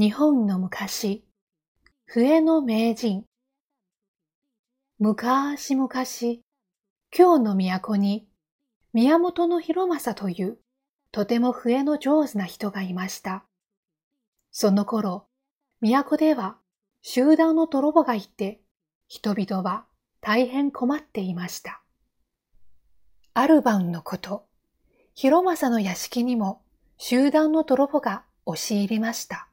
日本の昔、笛の名人。昔々、京の都に宮本の広政というとても笛の上手な人がいました。その頃、都では集団の泥棒がいて、人々は大変困っていました。ある晩のこと、広政の屋敷にも集団の泥棒が押し入りました。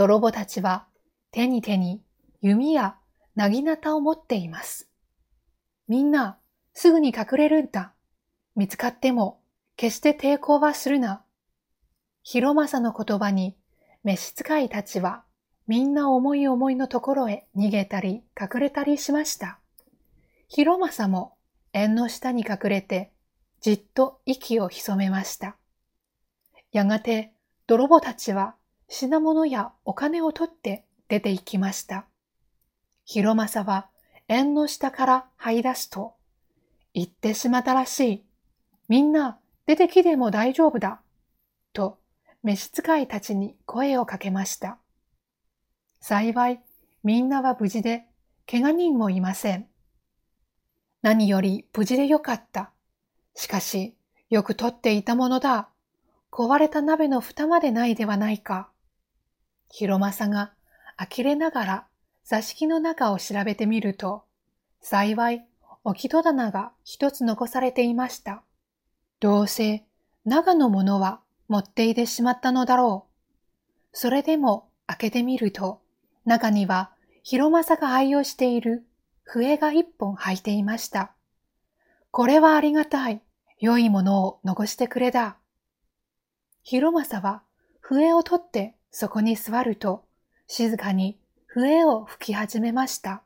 泥棒たちは手に手に弓やなぎなたを持っています。みんなすぐに隠れるんだ。見つかっても決して抵抗はするな。広政の言葉に召使いたちはみんな思い思いのところへ逃げたり隠れたりしました。広政も縁の下に隠れてじっと息を潜めました。やがて泥棒たちは品物やお金を取って出て行きました。広政は縁の下から這い出すと、行ってしまったらしい。みんな出てきても大丈夫だ。と、召使いたちに声をかけました。幸い、みんなは無事で、怪我人もいません。何より無事でよかった。しかし、よく取っていたものだ。壊れた鍋の蓋までないではないか。広政が呆れながら座敷の中を調べてみると、幸い置き戸棚が一つ残されていました。どうせ長のものは持っていてしまったのだろう。それでも開けてみると、中には広政が愛用している笛が一本入っていました。これはありがたい。良いものを残してくれだ。広政は笛を取ってそこに座ると、静かに笛を吹き始めました。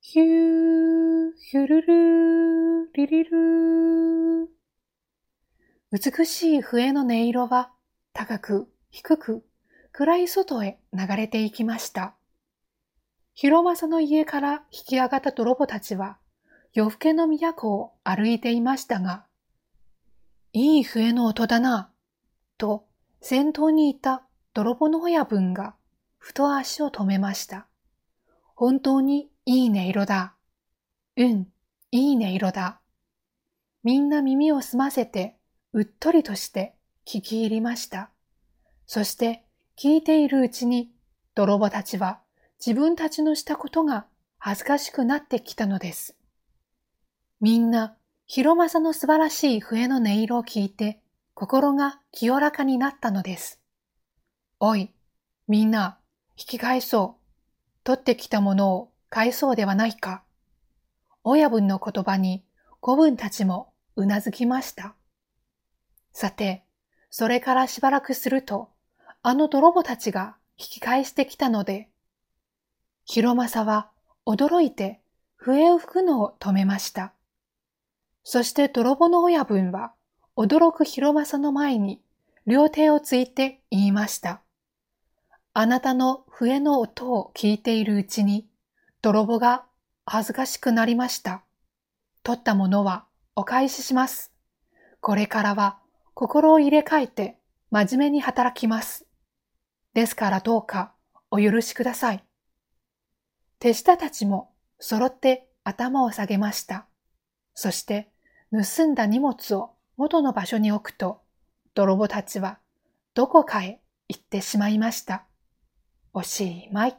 ヒュー、ヒュルルー、リリルー。美しい笛の音色は高く低く暗い外へ流れていきました。広政の家から引き上がった泥棒たちは夜更けの都を歩いていましたが、いい笛の音だな、と先頭にいた泥棒の親分がふと足を止めました。本当にいい音色だ。うん、いい音色だ。みんな耳を澄ませて、うっとりとして聞き入りました。そして聞いているうちに、泥棒たちは自分たちのしたことが恥ずかしくなってきたのです。みんな、広政の素晴らしい笛の音色を聞いて、心が清らかになったのです。おい、みんな、引き返そう。取ってきたものを返そうではないか。親分の言葉に子分たちもうなずきました。さて、それからしばらくすると、あの泥棒たちが引き返してきたので、広政は驚いて笛を吹くのを止めました。そして泥棒の親分は驚く広政の前に両手をついて言いました。あなたの笛の音を聞いているうちに、泥棒が恥ずかしくなりました。取ったものはお返しします。これからは心を入れ替えて真面目に働きます。ですからどうかお許しください。手下たちも揃って頭を下げました。そして盗んだ荷物を元の場所に置くと、泥棒たちはどこかへ行ってしまいました。おしまい。